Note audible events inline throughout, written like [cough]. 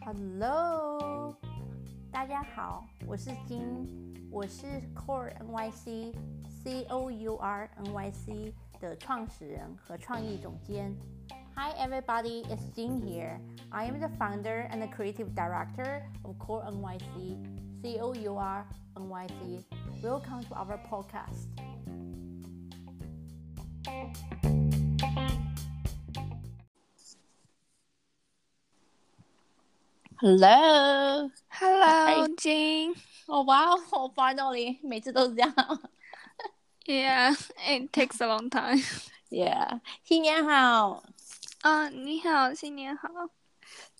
Hello，大家好，我是金，我是 Core NYC C O U R N Y C 的创始人和创意总监。Hi everybody, it's Jin here. I am the founder and the creative director of Core NYC C O U R N Y C. Welcome to our podcast. Hello, Hello, Jing. 哦哇哦，finally，每次都是这样。 Yeah, it takes a long time. Yeah，新年好。啊，你好，新年好。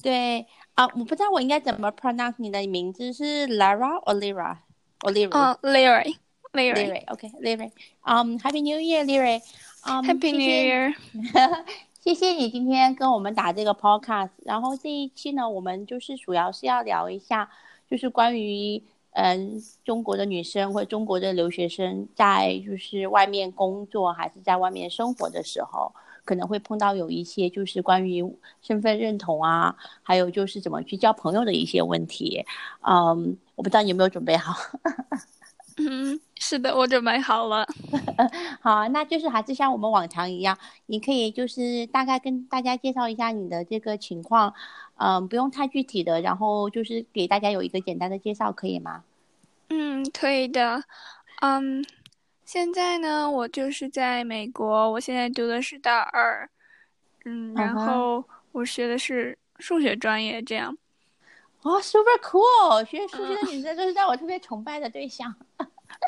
对啊，我不知道我应该怎么 pronounce 你的名字是 Lara or Lira or Lira？哦，Larry, Larry. Larry，OK，Larry。嗯，Happy New Year，Larry。嗯 Happy New 谢谢 Year. [laughs] 谢谢你今天跟我们打这个 podcast，然后这一期呢，我们就是主要是要聊一下，就是关于嗯中国的女生或中国的留学生在就是外面工作还是在外面生活的时候，可能会碰到有一些就是关于身份认同啊，还有就是怎么去交朋友的一些问题。嗯，我不知道你有没有准备好。[laughs] 嗯，是的，我准备好了。[laughs] 好，那就是还是像我们往常一样，你可以就是大概跟大家介绍一下你的这个情况，嗯，不用太具体的，然后就是给大家有一个简单的介绍，可以吗？嗯，可以的。嗯，现在呢，我就是在美国，我现在读的是大二。嗯，然后我学的是数学专业，这样。哦，super cool！学数学的女生都是让我特别崇拜的对象。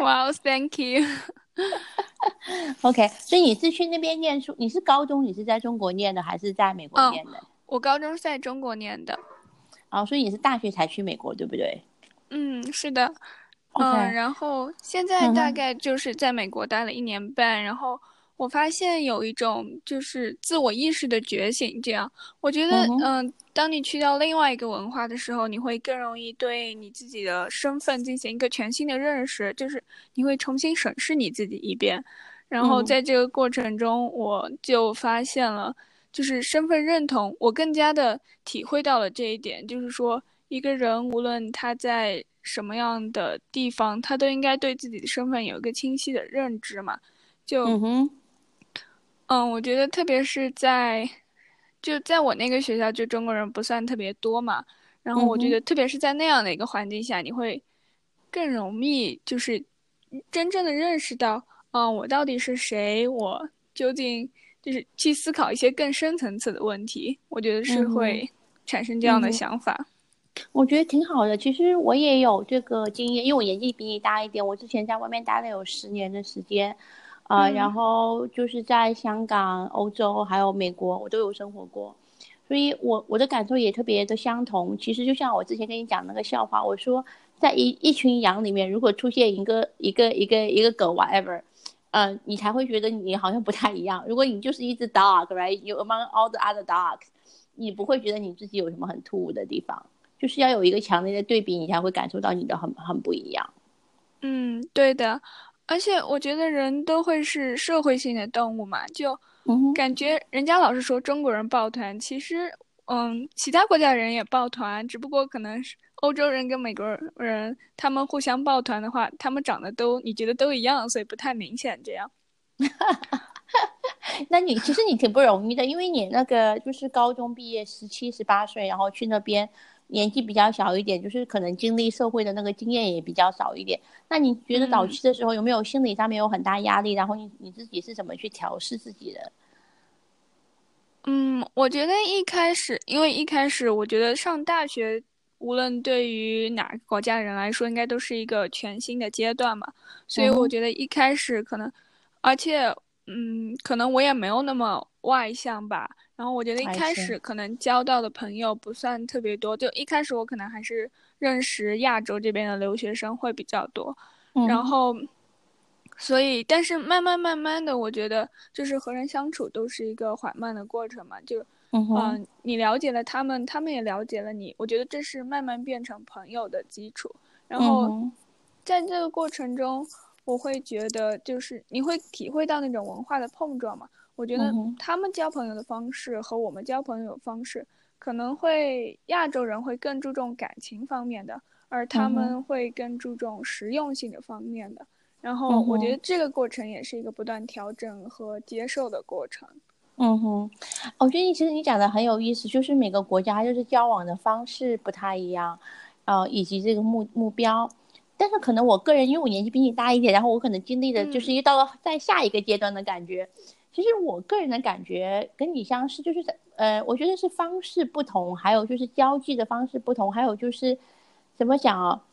[laughs] Wow, thank you. [laughs] OK，所以你是去那边念书？你是高中？你是在中国念的，还是在美国嗯念的？我高中是在中国念的。哦，所以你是大学才去美国，对不对嗯，是的。嗯，然后现在大概就是在美国待了一年半，然后我发现有一种就是自我意识的觉醒。这样，我觉得，嗯当你去到另外一个文化的时候，你会更容易对你自己的身份进行一个全新的认识，就是你会重新审视你自己一遍。然后嗯在这个过程中，我就发现了，就是身份认同，我更加的体会到了这一点，就是说，一个人无论他在什么样的地方，他都应该对自己的身份有一个清晰的认知嘛。就嗯哼，嗯，我觉得特别是在，就在我那个学校，就中国人不算特别多嘛。然后我觉得，特别是在那样的一个环境下，你会更容易就是真正的认识到，嗯，我到底是谁，我究竟就是去思考一些更深层次的问题。我觉得是会产生这样的想法。我觉得挺好的。其实我也有这个经验，因为我年纪比你大一点，我之前在外面待了有十年的时间，啊、嗯然后就是在香港、欧洲还有美国，我都有生活过，所以我我的感受也特别的相同。其实就像我之前跟你讲那个笑话，我说在一一群羊里面，如果出现一个一个一个一个狗 whatever。嗯，你才会觉得你好像不太一样。如果你就是一只 dog，right？You among all the other dogs，你不会觉得你自己有什么很突兀的地方。就是要有一个强烈的对比，你才会感受到你的很很不一样。嗯，对的。而且我觉得人都会是社会性的动物嘛，就感觉人家老是说中国人抱团，其实，嗯，其他国家人也抱团，只不过可能是欧洲人跟美国人他们互相抱团的话，他们长得都你觉得都一样，所以不太明显这样。[laughs] 那你其实你挺不容易的，因为你那个就是高中毕业十七十八岁，然后去那边年纪比较小一点，就是可能经历社会的那个经验也比较少一点。那你觉得早嗯期的时候有没有心理上面有很大压力？然后你你自己是怎么去调试自己的？嗯，我觉得一开始，因为一开始我觉得上大学，无论对于哪个国家的人来说，应该都是一个全新的阶段嘛，所以我觉得一开始可能，而且，嗯，可能我也没有那么外向吧。然后我觉得一开始可能交到的朋友不算特别多，就一开始我可能还是认识亚洲这边的留学生会比较多。嗯然后，所以，但是慢慢慢慢的，我觉得就是和人相处都是一个缓慢的过程嘛。就，嗯你了解了他们，他们也了解了你，我觉得这是慢慢变成朋友的基础。然后，在这个过程中，我会觉得就是你会体会到那种文化的碰撞嘛。我觉得他们交朋友的方式和我们交朋友方式可能会亚洲人会更注重感情方面的，而他们会更注重实用性的方面的。然后我觉得这个过程也是一个不断调整和接受的过程。嗯哼，我觉得你其实你讲的很有意思，就是每个国家就是交往的方式不太一样，呃，以及这个目目标。但是可能我个人，因为我年纪比你大一点，然后我可能经历的就是一到了在下一个阶段的感觉。其实我个人的感觉跟你相似，就是在呃，我觉得是方式不同，还有就是交际的方式不同，还有就是怎么讲啊？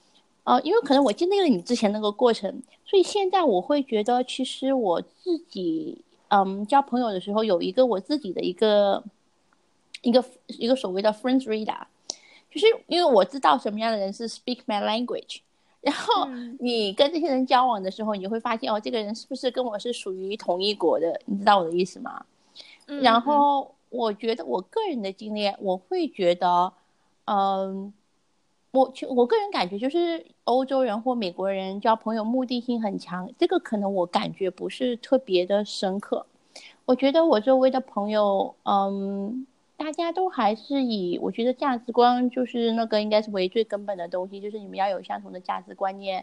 呃，因为可能我经历了你之前那个过程，所以现在我会觉得，其实我自己。嗯，交朋友的时候有一个我自己的一个一个一个所谓的 friends radar，就是因为我知道什么样的人是 speak my language，然后你跟这些人交往的时候，你会发现哦，这个人是不是跟我是属于同一国的？你知道我的意思吗？然后我觉得我个人的经历，我会觉得，嗯。我我个人感觉就是欧洲人或美国人交朋友目的性很强，这个可能我感觉不是特别的深刻。我觉得我周围的朋友，嗯，大家都还是以我觉得价值观就是那个应该是为最根本的东西，就是你们要有相同的价值观念，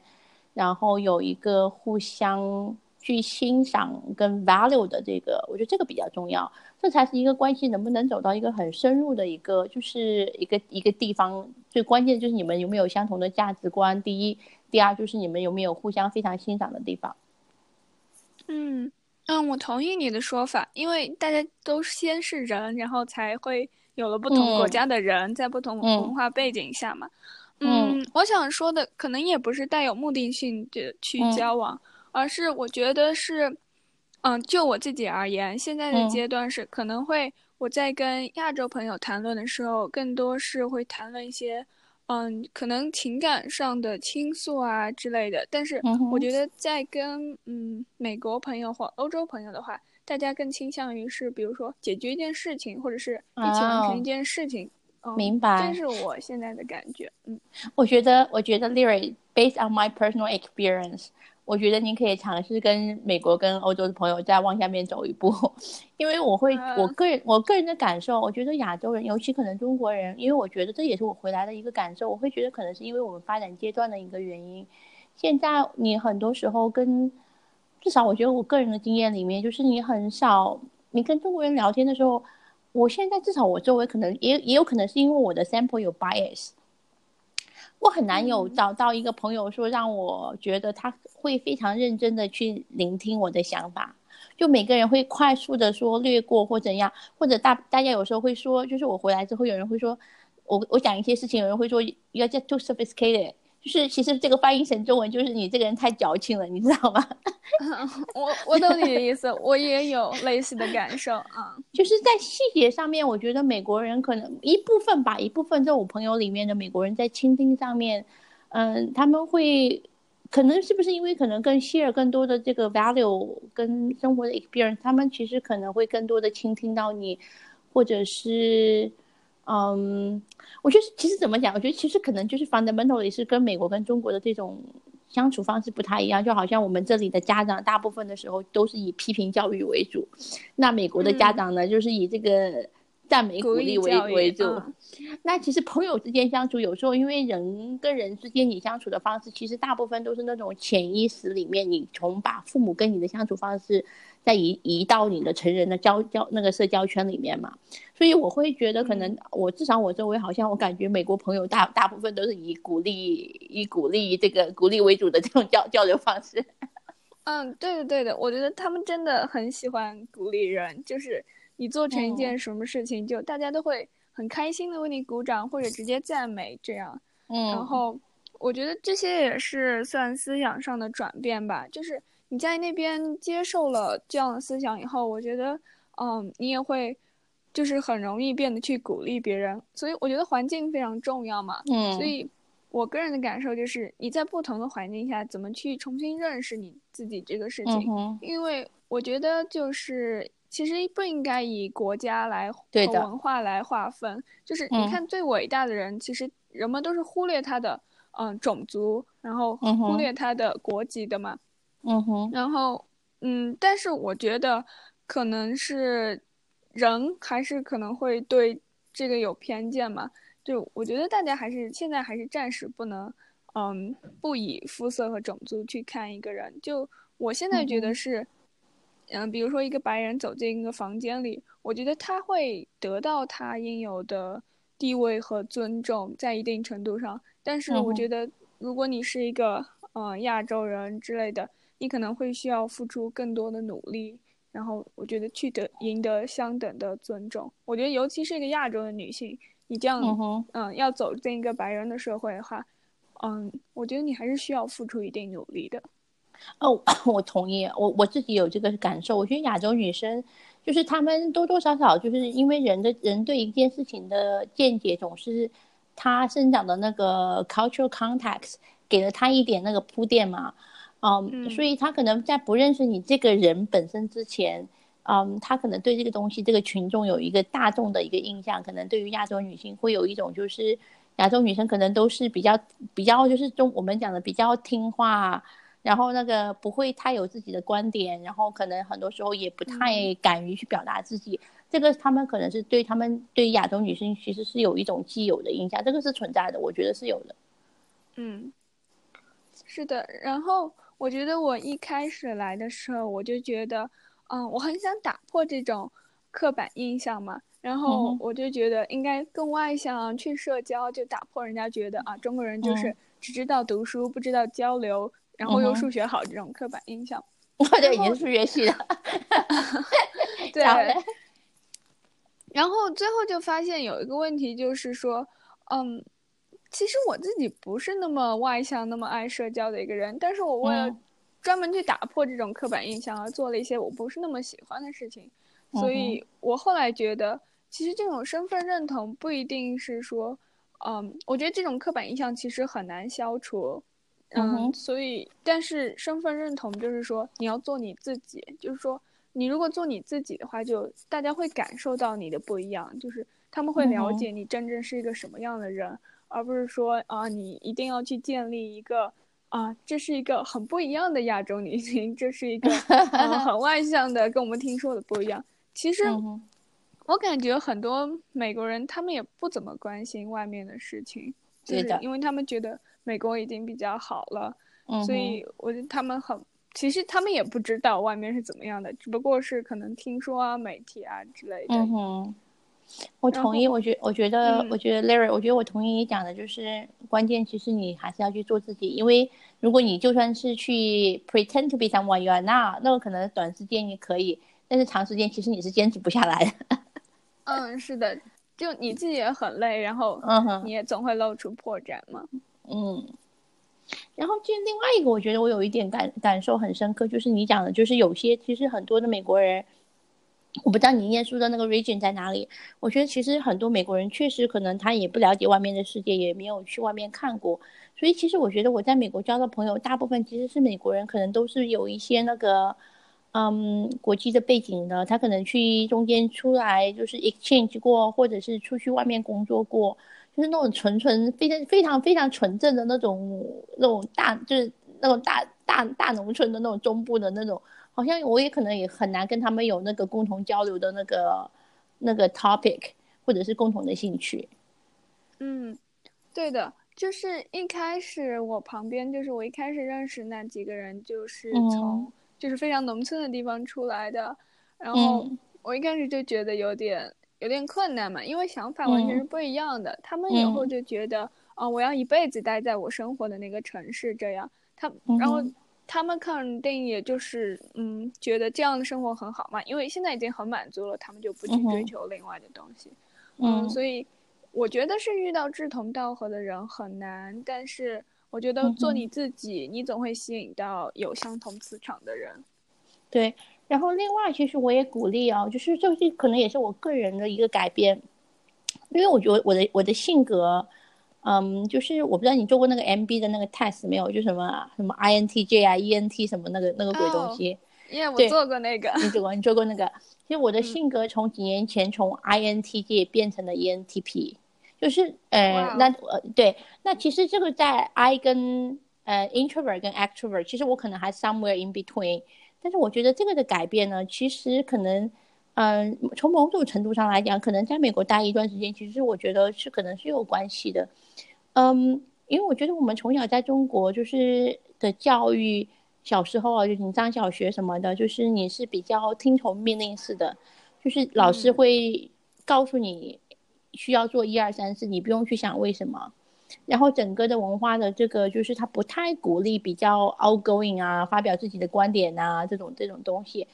然后有一个互相。去欣赏跟 value 的这个，我觉得这个比较重要，这才是一个关系能不能走到一个很深入的一个，就是一个一个地方。最关键就是你们有没有相同的价值观，第一，第二就是你们有没有互相非常欣赏的地方。嗯嗯，我同意你的说法，因为大家都先是人，然后才会有了不同国家的人，在不同文化背景下嘛。嗯，我想说的可能也不是带有目的性的去交往。而是我觉得是，嗯，就我自己而言，现在的阶段是可能会我在跟亚洲朋友谈论的时候，更多是会谈论一些，嗯，可能情感上的倾诉啊之类的。但是我觉得在跟嗯美国朋友或欧洲朋友的话，大家更倾向于是，比如说解决一件事情，或者是一起完成一件事情。明白，这是我现在的感觉。嗯，我觉得，我觉得 l y r i based on my personal experience。我觉得您可以尝试跟美国、跟欧洲的朋友再往下面走一步，[laughs] 因为我会，我个人，我个人的感受，我觉得亚洲人，尤其可能中国人，因为我觉得这也是我回来的一个感受，我会觉得可能是因为我们发展阶段的一个原因。现在你很多时候跟，至少我觉得我个人的经验里面，就是你很少，你跟中国人聊天的时候，我现在至少我周围可能也也有可能是因为我的 sample 有 bias。我很难有找到一个朋友说让我觉得他会非常认真的去聆听我的想法，就每个人会快速的说略过或怎样，或者大大家有时候会说，就是我回来之后有人会说，我我讲一些事情，有人会说 you are just too sophisticated。就是其实这个翻译成中文就是你这个人太矫情了，你知道吗？[laughs] 我我懂你的意思，我也有类似的感受啊。[laughs] 就是在细节上面，我觉得美国人可能一部分吧，一部分在我朋友里面的美国人在倾听上面，嗯，他们会可能是不是因为可能更 share 更多的这个 value 跟生活的 experience，他们其实可能会更多的倾听到你，或者是。嗯，我觉得其实怎么讲？我觉得其实可能就是 fundamentally 是跟美国跟中国的这种相处方式不太一样。就好像我们这里的家长大部分的时候都是以批评教育为主，那美国的家长呢，就是以这个赞美鼓励为为主。那其实朋友之间相处，有时候因为人跟人之间你相处的方式，其实大部分都是那种潜意识里面，你从把父母跟你的相处方式。再移移到你的成人的交交那个社交圈里面嘛，所以我会觉得可能我至少我周围好像我感觉美国朋友大大部分都是以鼓励以鼓励这个鼓励为主的这种交交流方式。[laughs] 嗯，对的对的，我觉得他们真的很喜欢鼓励人，就是你做成一件什么事情，就大家都会很开心的为你鼓掌或者直接赞美这样。嗯，然后我觉得这些也是算思想上的转变吧，就是。你在那边接受了这样的思想以后，我觉得，嗯，你也会，就是很容易变得去鼓励别人。所以我觉得环境非常重要嘛。嗯。所以，我个人的感受就是，你在不同的环境下，怎么去重新认识你自己这个事情。嗯。因为我觉得，就是其实不应该以国家来和文化来划分。就是你看，最伟大的人，其实人们都是忽略他的嗯种族，然后忽略他的国籍的嘛。嗯哼，然后嗯，但是我觉得可能是人还是可能会对这个有偏见嘛。就我觉得大家还是现在还是暂时不能，嗯，不以肤色和种族去看一个人。就我现在觉得是，嗯，比如说一个白人走进一个房间里，我觉得他会得到他应有的地位和尊重，在一定程度上。但是我觉得，如果你是一个嗯亚洲人之类的，你可能会需要付出更多的努力，然后我觉得去得赢得相等的尊重。我觉得，尤其是一个亚洲的女性。你这样，嗯，嗯要走进一个白人的社会的话，嗯，我觉得你还是需要付出一定努力的。哦，[coughs] 我同意，我我自己有这个感受。我觉得亚洲女生，就是她们多多少少就是因为人的人对一件事情的见解，总是她生长的那个 cultural context 给了她一点那个铺垫嘛，嗯，所以他可能在不认识你这个人本身之前。嗯，他可能对这个东西、这个群众有一个大众的一个印象，可能对于亚洲女性会有一种就是，亚洲女生可能都是比较比较就是中我们讲的比较听话，然后那个不会太有自己的观点，然后可能很多时候也不太敢于去表达自己，这个他们可能是对他们对亚洲女性其实是有一种既有的印象，这个是存在的，我觉得是有的。嗯，是的，然后我觉得我一开始来的时候，我就觉得。嗯，我很想打破这种刻板印象嘛，然后我就觉得应该更外向，去社交，就打破人家觉得啊，中国人就是只知道读书，不知道交流，然后又数学好这种刻板印象。我这已经数学系的，[laughs] 对。然后最后就发现有一个问题，就是说，嗯，其实我自己不是那么外向、那么爱社交的一个人，但是我为了。专门去打破这种刻板印象而做了一些我不是那么喜欢的事情，所以我后来觉得，其实这种身份认同不一定是说，嗯，我觉得这种刻板印象其实很难消除，嗯，所以，但是身份认同就是说你要做你自己，就是说你如果做你自己的话，就大家会感受到你的不一样，就是他们会了解你真正是一个什么样的人，而不是说啊，你一定要去建立一个。啊，这是一个很不一样的亚洲女性，这是一个 [laughs] 很外向的，跟我们听说的不一样。其实，我感觉很多美国人他们也不怎么关心外面的事情，就是因为他们觉得美国已经比较好了，所以我觉得他们很，其实他们也不知道外面是怎么样的，只不过是可能听说啊、媒体啊之类的。我同意，我觉我觉得，我觉得 Larry，我觉得我同意你讲的，就是关键，其实你还是要去做自己，因为如果你就算是去 pretend to be someone you are not，那个可能短时间你可以，但是长时间其实你是坚持不下来的。[laughs] 嗯，是的，就你自己也很累，然后你也总会露出破绽嘛。嗯，然后就另外一个，我觉得我有一点感感受很深刻，就是你讲的，就是有些其实很多的美国人。我不知道你念书的那个 region 在哪里。我觉得其实很多美国人确实可能他也不了解外面的世界，也没有去外面看过。所以其实我觉得我在美国交的朋友，大部分其实是美国人，可能都是有一些那个，嗯，国际的背景的。他可能去中间出来就是 exchange 过，或者是出去外面工作过，就是那种纯纯非常非常非常纯正的那种那种大就是那种大大大农村的那种中部的那种。好像我也可能也很难跟他们有那个共同交流的那个那个 topic，或者是共同的兴趣。嗯，对的，就是一开始我旁边就是我一开始认识那几个人，就是从就是非常农村的地方出来的，然后我一开始就觉得有点有点困难嘛，因为想法完全是不一样的。他们以后就觉得啊，我要一辈子待在我生活的那个城市，这样他然后。他们肯定也就是，嗯，觉得这样的生活很好嘛，因为现在已经很满足了，他们就不去追求另外的东西。嗯，所以我觉得是遇到志同道合的人很难，但是我觉得做你自己，你总会吸引到有相同磁场的人。对，然后另外其实我也鼓励啊，就是这是可能也是我个人的一个改变，因为我觉得我的我的性格。嗯，就是我不知道你做过那个 MB 的那个 test 没有？就什么什么 INTJ 啊，ENT 什么那个那个鬼东西。耶，我做过那个。你做过？你做过那个？[laughs] 其实我的性格从几年前从 INTJ 变成了 ENTP，就是呃，那呃对，那其实这个在 I 跟呃 introvert 跟 extrovert，其实我可能还 somewhere in between。但是我觉得这个的改变呢，其实可能，嗯，从某种程度上来讲，可能在美国待一段时间，其实我觉得是可能是有关系的。嗯，因为我觉得我们从小在中国就是的教育，小时候啊，就你上小学什么的，就是你是比较听从命令式的，就是老师会告诉你需要做一二三四，你不用去想为什么。然后整个的文化的这个就是他不太鼓励比较 outgoing 啊，发表自己的观点啊这种这种东西。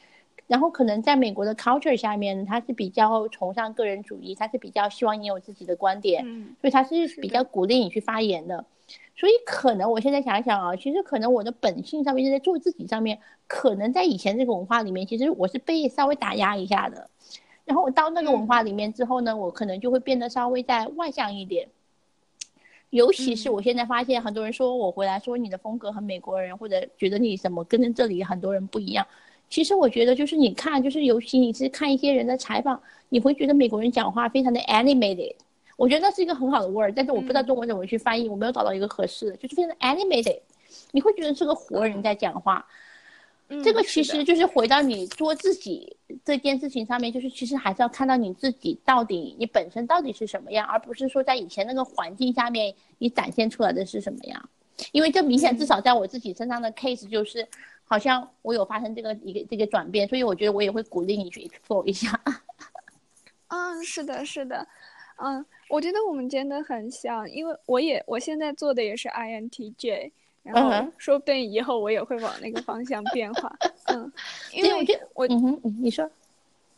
然后可能在美国的 culture 下面，他是比较崇尚个人主义，他是比较希望你有自己的观点，所以他是比较鼓励你去发言的。所以可能我现在想想啊，其实可能我的本性上面是在做自己上面，可能在以前这个文化里面，其实我是被稍微打压一下的。然后我到那个文化里面之后呢，我可能就会变得稍微再外向一点。尤其是我现在发现，很多人说我回来说你的风格很美国人，或者觉得你什么跟这里很多人不一样。其实我觉得就是你看，就是尤其你是看一些人的采访，你会觉得美国人讲话非常的 animated。我觉得那是一个很好的 word，但是我不知道中文怎么去翻译，我没有找到一个合适的，就是非常 animated。你会觉得是个活人在讲话。这个其实就是回到你做自己这件事情上面，就是其实还是要看到你自己到底你本身到底是什么样，而不是说在以前那个环境下面你展现出来的是什么样。因为这明显至少在我自己身上的 case 就是，好像我有发生这个一个这个转变，所以我觉得我也会鼓励你去 explore 一下。[laughs] 嗯，是的，是的，嗯，我觉得我们真的很像，因为我也我现在做的也是 INTJ。然后说不定以后我也会往那个方向变化，嗯，因为我觉得我，嗯你说，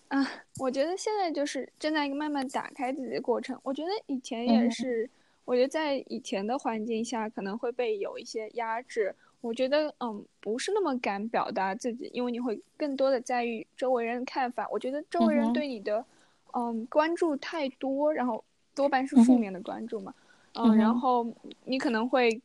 啊，我觉得现在就是正在一个慢慢打开自己的过程。我觉得以前也是，我觉得在以前的环境下可能会被有一些压制。我觉得，嗯，不是那么敢表达自己，因为你会更多的在意周围人的看法。我觉得周围人对你的，嗯，关注太多，然后多半是负面的关注嘛，嗯，然后你可能会。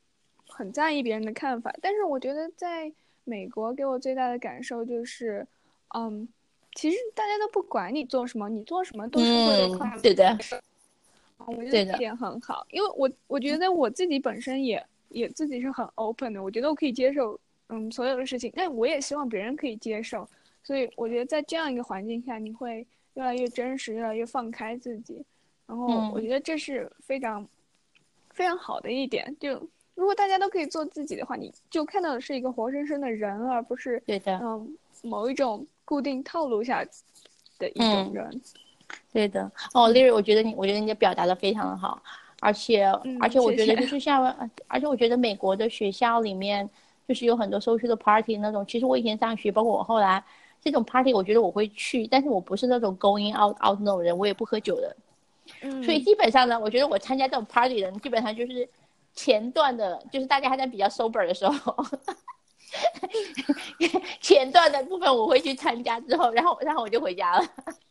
很在意别人的看法，但是我觉得在美国给我最大的感受就是，嗯，其实大家都不管你做什么，你做什么都是会有夸对的，我觉得这点很好，因为我我觉得我自己本身也也自己是很 open 的，我觉得我可以接受嗯所有的事情，但我也希望别人可以接受，所以我觉得在这样一个环境下，你会越来越真实，越来越放开自己，然后我觉得这是非常非常好的一点，就。如果大家都可以做自己的话，你就看到的是一个活生生的人，而不是对的，嗯，某一种固定套路下的一种人。对的，哦，丽瑞，我觉得你，我觉得你表达的非常的好，而且，而且我觉得就是像，而且我觉得美国的学校里面就是有很多 social 的 party 那种，其实我以前上学，包括我后来这种 party，我觉得我会去，但是我不是那种 going out out 那种人，我也不喝酒的。嗯，所以基本上呢，我觉得我参加这种 party 的人，基本上就是。前段的，就是大家还在比较 sober 的时候，前段的部分我会去参加，之后，然后，然后我就回家了。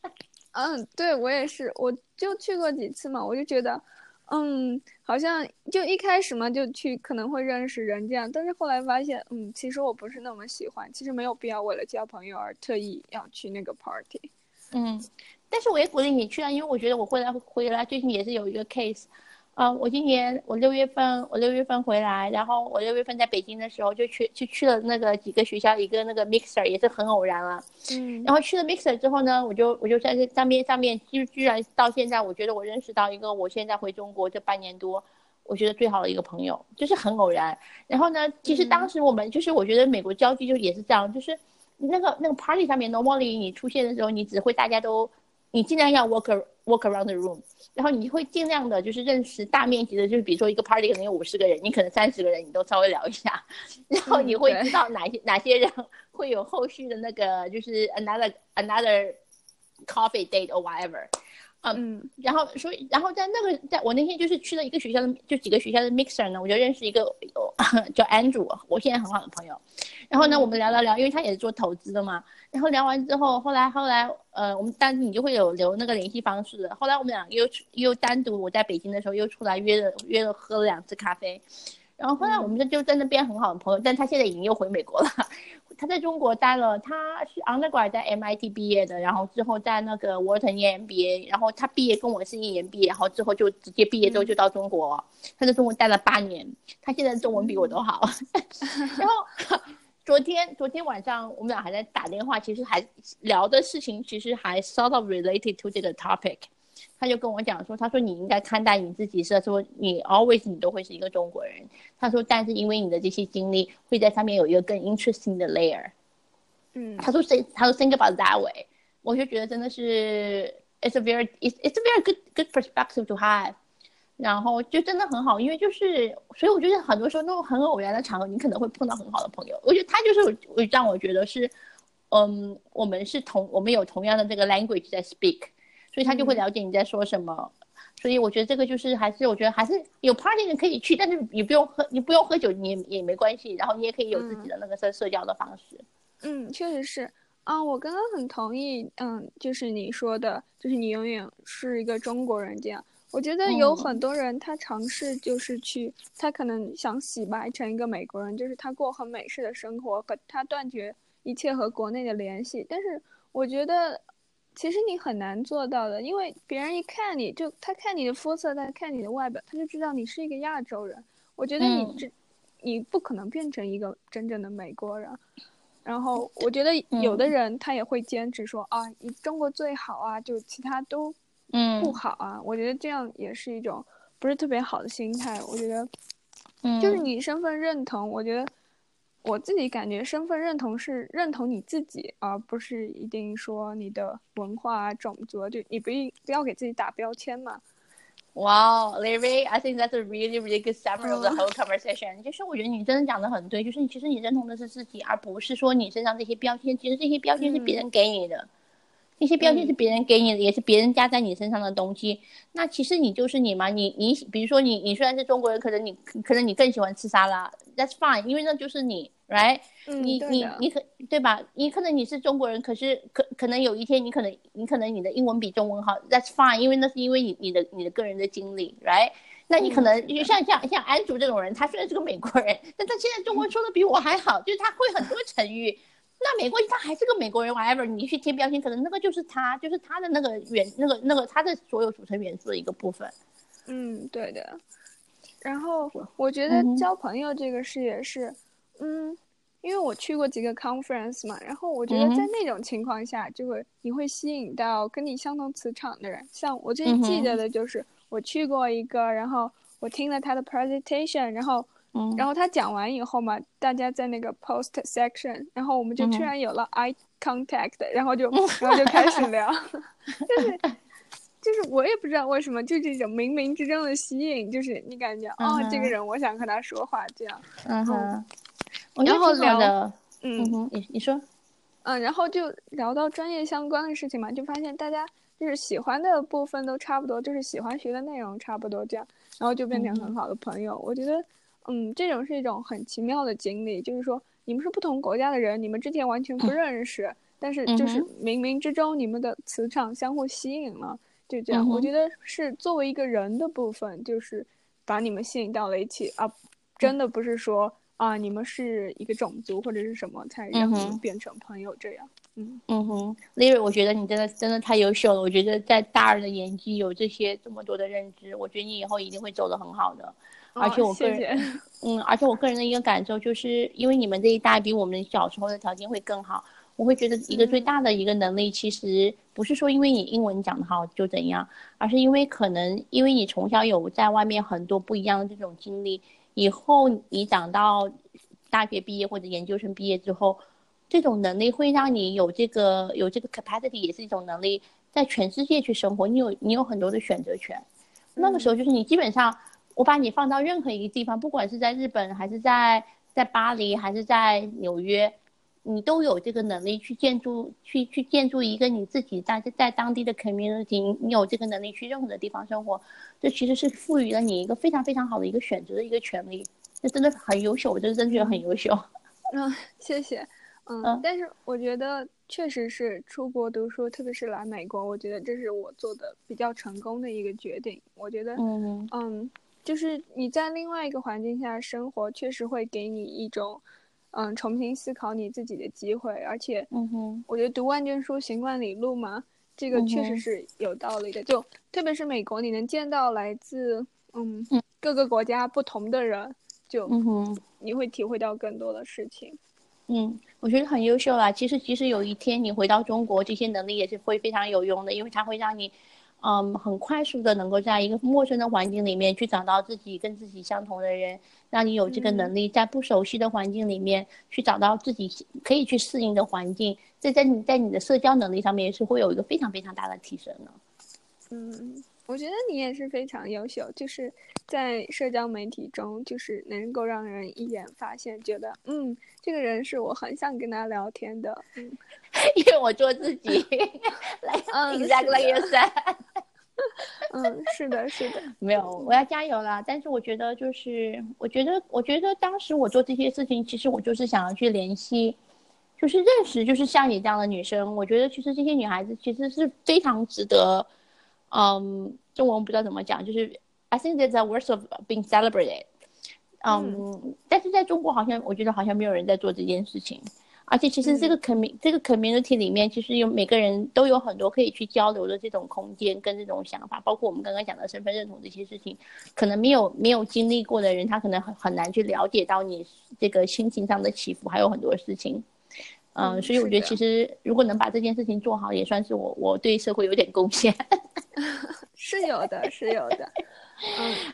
[laughs] 嗯，对我也是，我就去过几次嘛，我就觉得，嗯，好像就一开始嘛，就去可能会认识人这样，但是后来发现，嗯，其实我不是那么喜欢，其实没有必要为了交朋友而特意要去那个 party。嗯，但是我也鼓励你去啊，因为我觉得我回来回来最近也是有一个 case。嗯，我今年我六月份我六月份回来，然后我六月份在北京的时候就去就去了那个几个学校，一个那个 mixer 也是很偶然了，嗯，然后去了 mixer 之后呢，我就我就在这上面上面就居然到现在，我觉得我认识到一个我现在回中国这半年多，我觉得最好的一个朋友，就是很偶然。然后呢，其实当时我们就是我觉得美国交际就也是这样，就是那个那个 party 上面 normally 你出现的时候，你只会大家都你尽量要 walk walk around the room。然后你会尽量的，就是认识大面积的，就是比如说一个 party 可能有五十个人，你可能三十个人你都稍微聊一下，[laughs] 然后你会知道哪些哪些人会有后续的那个，就是 another another coffee date or whatever。嗯，然后所以，然后在那个，在我那天就是去了一个学校的，就几个学校的 mixer 呢，我就认识一个 [laughs] 叫 Andrew，我现在很好的朋友。然后呢，我们聊聊聊，因为他也是做投资的嘛。然后聊完之后，后来后来，呃，我们单你就会有留那个联系方式的。后来我们俩又又单独，我在北京的时候又出来约了约了喝了两次咖啡。然后后来我们就就在那边很好的朋友，但他现在已经又回美国了。他在中国待了，他是 undergrad 在 MIT 毕业的，然后之后在那个 Wharton 念 MBA，然后他毕业跟我是一年毕业，然后之后就直接毕业之后就到中国，他在中国待了八年，他现在中文比我都好。[laughs] 然后 [laughs] 昨天昨天晚上我们俩还在打电话，其实还聊的事情其实还 sort of related to 这个 topic。他就跟我讲说，他说你应该看待你自己是说你 always 你都会是一个中国人。他说，但是因为你的这些经历会在上面有一个更 interesting 的 layer。嗯，他说 think 他说 think about that way，我就觉得真的是 it's a very it's it's a very good good perspective to have。然后就真的很好，因为就是所以我觉得很多时候那种很偶然的场合，你可能会碰到很好的朋友。我觉得他就是让我觉得是，嗯，我们是同我们有同样的这个 language 在 speak。所以他就会了解你在说什么，所以我觉得这个就是还是我觉得还是有 party 的可以去，但是你不用喝，你不用喝酒，你也也没关系，然后你也可以有自己的那个社社交的方式。嗯，确实是啊，我刚刚很同意，嗯，就是你说的，就是你永远是一个中国人这样。我觉得有很多人他尝试就是去，他可能想洗白成一个美国人，就是他过很美式的生活，和他断绝一切和国内的联系。但是我觉得。其实你很难做到的，因为别人一看你就他看你的肤色，他看你的外表，他就知道你是一个亚洲人。我觉得你这，你不可能变成一个真正的美国人。然后我觉得有的人他也会坚持说啊，你中国最好啊，就其他都不好啊。我觉得这样也是一种不是特别好的心态。我觉得，就是你身份认同，我觉得。我自己感觉身份认同是认同你自己，而不是一定说你的文化啊、种族，就你不不要给自己打标签嘛。Wow, Larry, I think that's a really, really good summary of the whole [laughs] conversation. 就是我觉得你真的讲的很对，就是你其实你认同的是自己，而不是说你身上这些标签。其实这些标签是别人给你的。那些标签是别人给你的，也是别人加在你身上的东西。那其实你就是你嘛，你你比如说你你虽然是中国人，可能你可能你更喜欢吃沙拉，That's fine，因为那就是你，right？你你你可对吧？你可能你是中国人，可是可可能有一天你可能你可能你的英文比中文好，That's fine，因为那是因为你你的你的个人的经历，right？那你可能就像像像安竹这种人，他虽然是个美国人，但他现在中文说的比我还好，就是他会很多成语。那美国他还是个美国人，whatever，你去贴标签，可能那个就是他，就是他的那个元，那个那个他的所有组成元素的一个部分。嗯，对的。然后我觉得交朋友这个事也是，嗯，因为我去过几个 conference 嘛，然后我觉得在那种情况下，就会你会吸引到跟你相同磁场的人。像我最记得的就是我去过一个，然后我听了他的 presentation，然后。然后他讲完以后嘛，大家在那个 post section，然后我们就突然有了 eye contact，然后就 [laughs] 然后就开始聊，[laughs] 就是就是我也不知道为什么，就这种冥冥之中的吸引，就是你感觉哦，这个人我想和他说话这样，嗯哼，然后聊的，嗯哼，你你说，嗯，然后就聊到专业相关的事情嘛，就发现大家就是喜欢的部分都差不多，就是喜欢学的内容差不多这样，然后就变成很好的朋友，我觉得。嗯，这种是一种很奇妙的经历，就是说你们是不同国家的人，你们之前完全不认识，但是就是冥冥之中你们的磁场相互吸引了，就这样。我觉得是作为一个人的部分，就是把你们吸引到了一起啊，真的不是说啊你们是一个种族或者是什么才让你们变成朋友这样。嗯嗯哼，Lily，我觉得你真的真的太优秀了，我觉得在大二的年纪有这些这么多的认知，我觉得你以后一定会走得很好的。而且我个人，[laughs] 嗯，而且我个人的一个感受就是，因为你们这一代比我们小时候的条件会更好，我会觉得一个最大的一个能力，其实不是说因为你英文讲得好就怎样，而是因为可能因为你从小有在外面很多不一样的这种经历，以后你长到大学毕业或者研究生毕业之后，这种能力会让你有这个有这个 capacity，也是一种能力，在全世界去生活，你有你有很多的选择权，那个时候就是你基本上。我把你放到任何一个地方，不管是在日本还是在在巴黎还是在纽约，你都有这个能力去建筑去去建筑一个你自己在在当地的 community，你有这个能力去任何的地方生活，这其实是赋予了你一个非常非常好的一个选择的一个权利，这真的很优秀，我真的真觉得很优秀。嗯，[laughs] 谢谢。嗯，但是我觉得确实是出国读书，特别是来美国，我觉得这是我做的比较成功的一个决定。我觉得，嗯嗯。就是你在另外一个环境下生活，确实会给你一种，嗯重新思考你自己的机会。而且，嗯哼，我觉得读万卷书，行万里路嘛，这个确实是有道理的。就特别是美国，你能见到来自嗯各个国家不同的人，就嗯哼，你会体会到更多的事情。嗯，我觉得很优秀啦。其实，即使有一天你回到中国，这些能力也是会非常有用的，因为它会让你，嗯，很快速的能够在一个陌生的环境里面去找到自己跟自己相同的人，让你有这个能力在不熟悉的环境里面去找到自己可以去适应的环境。这在你在你的社交能力上面是会有一个非常非常大的提升的。嗯。我觉得你也是非常优秀，就是在社交媒体中，就是能够让人一眼发现，觉得嗯，这个人是我很想跟他聊天的。嗯，[laughs] 因为我做自己，[laughs] 来，exactly。[laughs] 嗯，是的，是的，没有，我要加油了。但是我觉得，就是我觉得，我觉得当时我做这些事情，其实我就是想要去联系，就是认识，就是像你这样的女生。我觉得，其实这些女孩子其实是非常值得。嗯，中文不知道怎么讲，就是 I think there's a worth of being celebrated。嗯，但是在中国好像我觉得好像没有人在做这件事情，而且其实这个 com 这个 community 里面，其实有每个人都有很多可以去交流的这种空间跟这种想法，包括我们刚刚讲的身份认同这些事情，可能没有没有经历过的人，他可能很很难去了解到你这个心情上的起伏，还有很多事情。嗯，所以我觉得其实如果能把这件事情做好，也算是我我对社会有点贡献。[laughs] 是有的，是有的。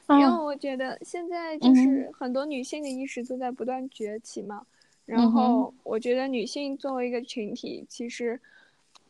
嗯，[laughs] 因为我觉得现在就是很多女性的意识都在不断崛起嘛。然后我觉得女性作为一个群体，其实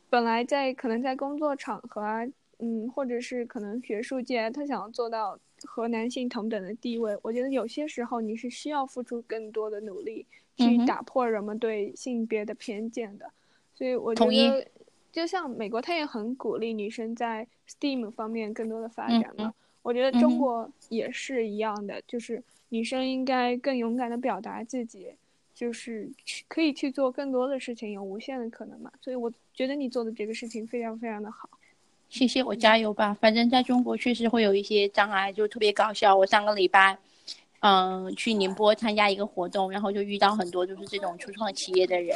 本来在可能在工作场合啊，嗯，或者是可能学术界，她想要做到和男性同等的地位，我觉得有些时候你是需要付出更多的努力。去打破人们对性别的偏见的，所以我觉得，就像美国，他也很鼓励女生在 STEAM 方面更多的发展嘛。我觉得中国也是一样的，就是女生应该更勇敢的表达自己，就是去可以去做更多的事情，有无限的可能嘛。所以我觉得你做的这个事情非常非常的好。谢谢，我加油吧。反正在中国确实会有一些障碍，就特别搞笑。我上个礼拜。嗯，去宁波参加一个活动，然后就遇到很多就是这种初创企业的人，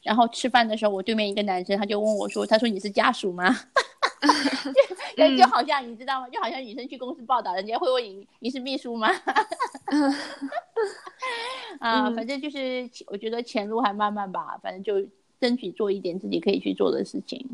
然后吃饭的时候，我对面一个男生他就问我说：“他说你是家属吗？” [laughs] 就就好像你知道吗？就好像女生去公司报道，人家会问你你是秘书吗？[laughs] 啊，反正就是我觉得前路还漫漫吧，反正就争取做一点自己可以去做的事情。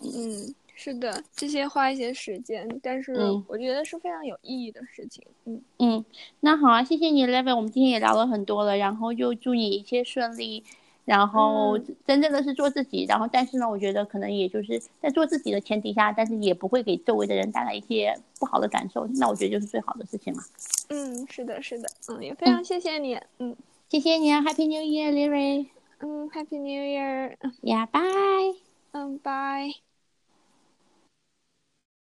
嗯。是的，这些花一些时间，但是我觉得是非常有意义的事情。嗯嗯，那好啊，谢谢你，Levy，我们今天也聊了很多了，然后就祝你一切顺利，然后真正的是做自己，然后但是呢，我觉得可能也就是在做自己的前提下，但是也不会给周围的人带来一些不好的感受，那我觉得就是最好的事情了。嗯，是的，是的，嗯，也非常谢谢你，嗯，谢谢你啊，Happy New Year，Levy。嗯，Happy New Year。Yeah，bye。嗯，bye。